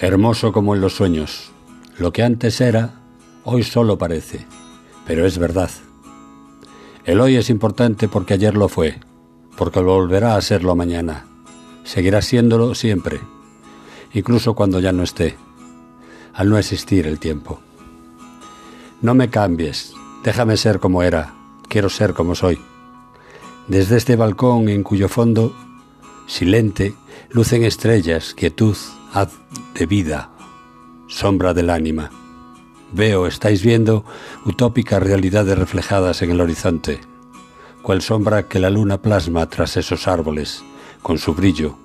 Hermoso como en los sueños. Lo que antes era, hoy solo parece, pero es verdad. El hoy es importante porque ayer lo fue, porque volverá a serlo mañana. Seguirá siéndolo siempre, incluso cuando ya no esté, al no existir el tiempo. No me cambies, déjame ser como era, quiero ser como soy. Desde este balcón en cuyo fondo, silente, lucen estrellas, quietud, haz de vida, sombra del ánima. Veo, estáis viendo, utópicas realidades reflejadas en el horizonte, cual sombra que la luna plasma tras esos árboles, con su brillo,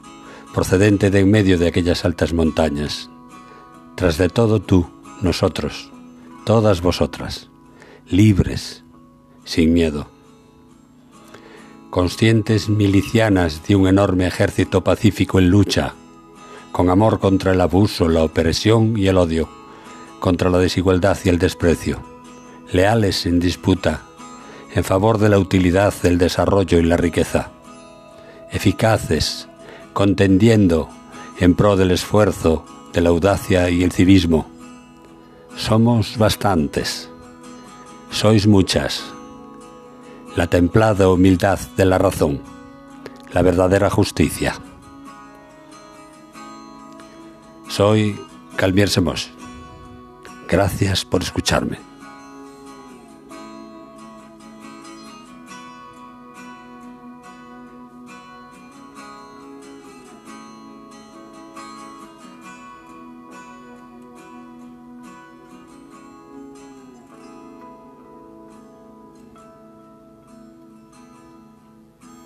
procedente de en medio de aquellas altas montañas. Tras de todo tú, nosotros, todas vosotras, libres, sin miedo. Conscientes milicianas de un enorme ejército pacífico en lucha, con amor contra el abuso, la opresión y el odio, contra la desigualdad y el desprecio, leales en disputa, en favor de la utilidad, del desarrollo y la riqueza, eficaces, contendiendo en pro del esfuerzo, de la audacia y el civismo. Somos bastantes, sois muchas. La templada humildad de la razón, la verdadera justicia. Soy Calmier Semos. Gracias por escucharme.